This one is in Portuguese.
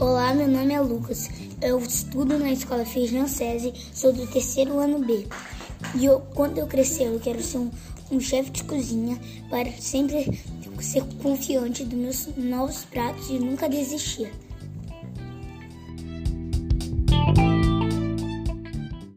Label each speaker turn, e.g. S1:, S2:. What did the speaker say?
S1: Olá, meu nome é Lucas. Eu estudo na escola Feijão SESI, sou do terceiro ano B. E eu, quando eu crescer, eu quero ser um, um chefe de cozinha para sempre ser confiante dos meus novos pratos e nunca desistir.